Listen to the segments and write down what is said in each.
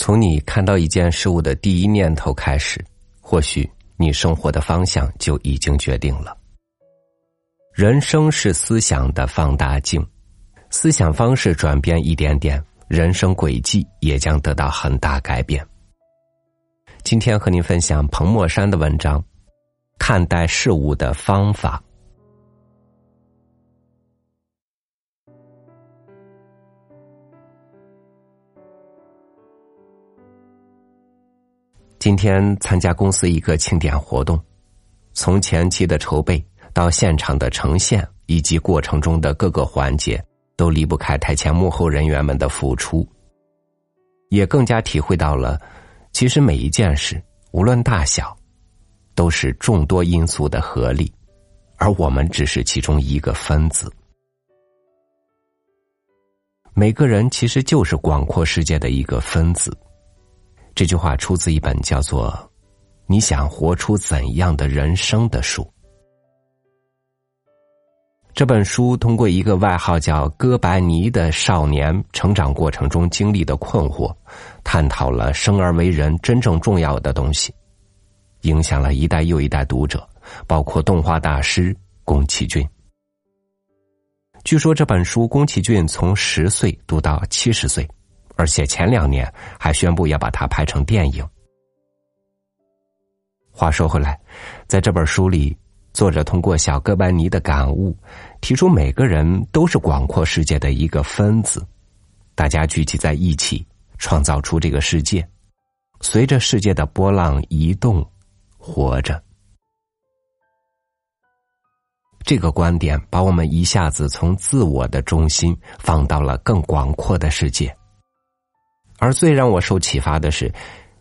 从你看到一件事物的第一念头开始，或许你生活的方向就已经决定了。人生是思想的放大镜，思想方式转变一点点，人生轨迹也将得到很大改变。今天和您分享彭墨山的文章，《看待事物的方法》。今天参加公司一个庆典活动，从前期的筹备到现场的呈现，以及过程中的各个环节，都离不开台前幕后人员们的付出。也更加体会到了，其实每一件事，无论大小，都是众多因素的合力，而我们只是其中一个分子。每个人其实就是广阔世界的一个分子。这句话出自一本叫做《你想活出怎样的人生》的书。这本书通过一个外号叫“哥白尼”的少年成长过程中经历的困惑，探讨了生而为人真正重要的东西，影响了一代又一代读者，包括动画大师宫崎骏。据说这本书，宫崎骏从十岁读到七十岁。而且前两年还宣布要把它拍成电影。话说回来，在这本书里，作者通过小哥白尼的感悟，提出每个人都是广阔世界的一个分子，大家聚集在一起，创造出这个世界，随着世界的波浪移动，活着。这个观点把我们一下子从自我的中心放到了更广阔的世界。而最让我受启发的是，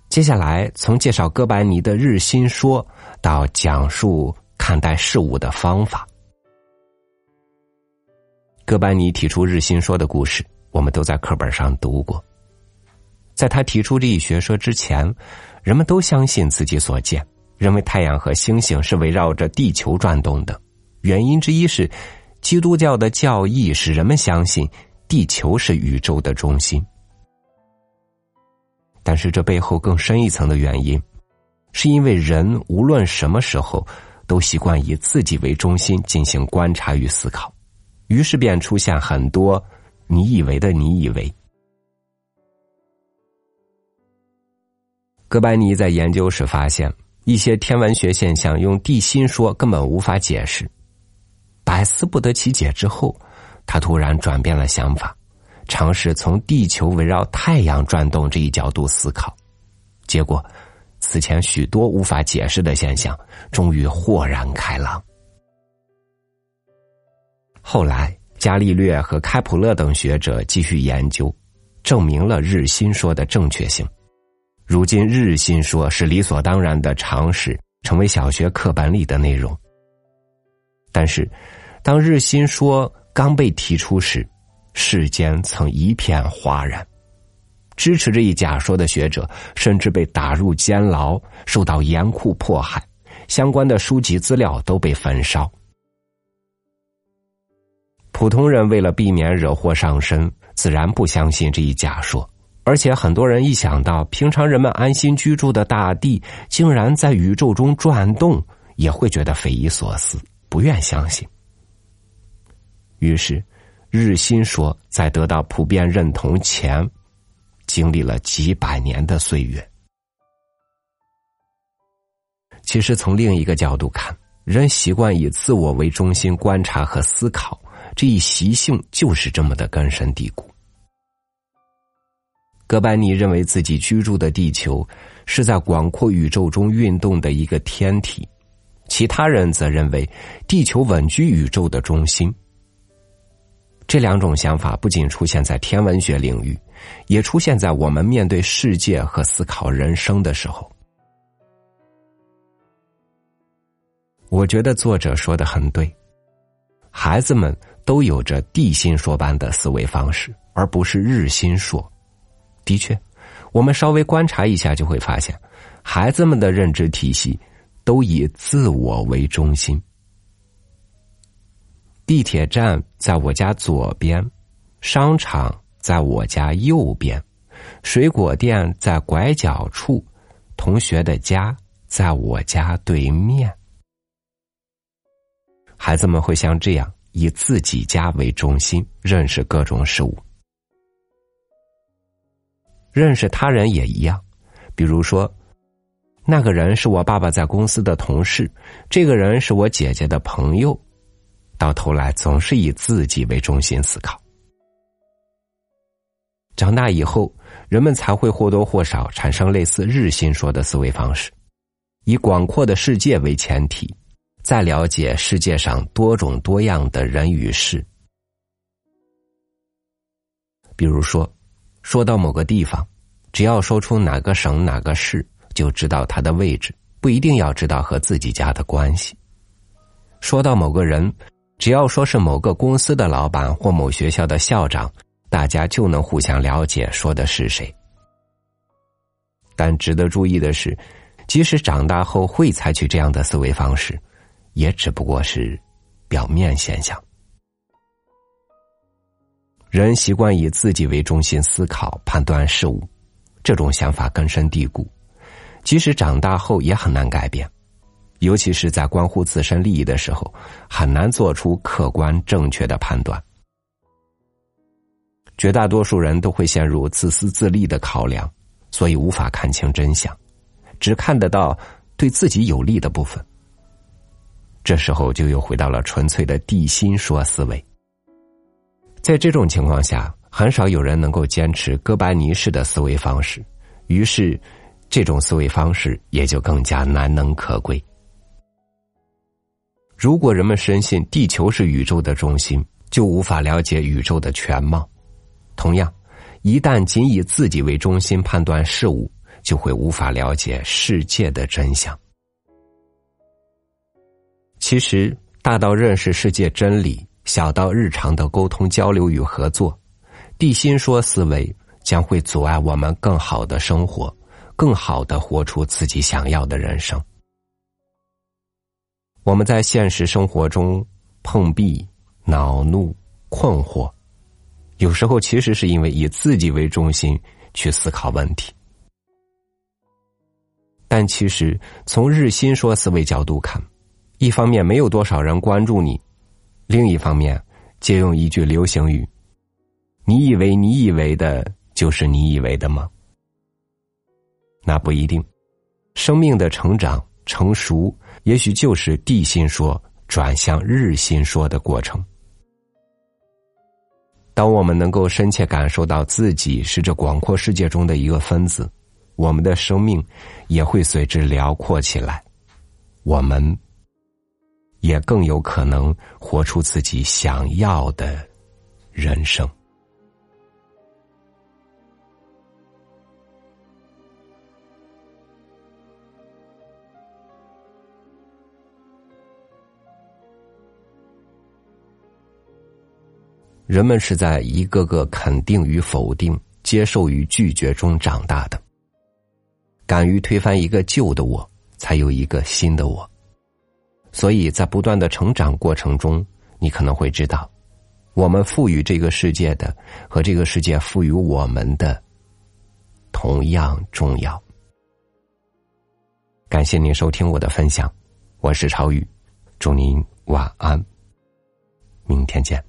接下来从介绍哥白尼的日心说到讲述看待事物的方法。哥白尼提出日心说的故事，我们都在课本上读过。在他提出这一学说之前，人们都相信自己所见，认为太阳和星星是围绕着地球转动的。原因之一是，基督教的教义使人们相信地球是宇宙的中心。但是这背后更深一层的原因，是因为人无论什么时候都习惯以自己为中心进行观察与思考，于是便出现很多你以为的你以为。哥白尼在研究时发现，一些天文学现象用地心说根本无法解释，百思不得其解之后，他突然转变了想法。尝试从地球围绕太阳转动这一角度思考，结果，此前许多无法解释的现象终于豁然开朗。后来，伽利略和开普勒等学者继续研究，证明了日心说的正确性。如今，日心说是理所当然的常识，成为小学课本里的内容。但是，当日心说刚被提出时，世间曾一片哗然，支持这一假说的学者甚至被打入监牢，受到严酷迫害，相关的书籍资料都被焚烧。普通人为了避免惹祸上身，自然不相信这一假说，而且很多人一想到平常人们安心居住的大地竟然在宇宙中转动，也会觉得匪夷所思，不愿相信。于是。日心说，在得到普遍认同前，经历了几百年的岁月。其实，从另一个角度看，人习惯以自我为中心观察和思考，这一习性就是这么的根深蒂固。哥白尼认为自己居住的地球是在广阔宇宙中运动的一个天体，其他人则认为地球稳居宇宙的中心。这两种想法不仅出现在天文学领域，也出现在我们面对世界和思考人生的时候。我觉得作者说的很对，孩子们都有着地心说般的思维方式，而不是日心说。的确，我们稍微观察一下就会发现，孩子们的认知体系都以自我为中心。地铁站在我家左边，商场在我家右边，水果店在拐角处，同学的家在我家对面。孩子们会像这样以自己家为中心认识各种事物，认识他人也一样。比如说，那个人是我爸爸在公司的同事，这个人是我姐姐的朋友，到头来总是以自己为中心思考。长大以后，人们才会或多或少产生类似日心说的思维方式，以广阔的世界为前提。再了解世界上多种多样的人与事，比如说，说到某个地方，只要说出哪个省哪个市，就知道它的位置，不一定要知道和自己家的关系。说到某个人，只要说是某个公司的老板或某学校的校长，大家就能互相了解说的是谁。但值得注意的是，即使长大后会采取这样的思维方式。也只不过是表面现象。人习惯以自己为中心思考、判断事物，这种想法根深蒂固，即使长大后也很难改变。尤其是在关乎自身利益的时候，很难做出客观正确的判断。绝大多数人都会陷入自私自利的考量，所以无法看清真相，只看得到对自己有利的部分。这时候就又回到了纯粹的地心说思维。在这种情况下，很少有人能够坚持哥白尼式的思维方式，于是，这种思维方式也就更加难能可贵。如果人们深信地球是宇宙的中心，就无法了解宇宙的全貌；同样，一旦仅以自己为中心判断事物，就会无法了解世界的真相。其实，大到认识世界真理，小到日常的沟通交流与合作，地心说思维将会阻碍我们更好的生活，更好的活出自己想要的人生。我们在现实生活中碰壁、恼怒、困惑，有时候其实是因为以自己为中心去思考问题。但其实，从日心说思维角度看。一方面没有多少人关注你，另一方面，借用一句流行语：“你以为你以为的就是你以为的吗？”那不一定。生命的成长成熟，也许就是地心说转向日心说的过程。当我们能够深切感受到自己是这广阔世界中的一个分子，我们的生命也会随之辽阔起来。我们。也更有可能活出自己想要的人生。人们是在一个个肯定与否定、接受与拒绝中长大的。敢于推翻一个旧的我，才有一个新的我。所以在不断的成长过程中，你可能会知道，我们赋予这个世界的和这个世界赋予我们的同样重要。感谢您收听我的分享，我是超宇，祝您晚安，明天见。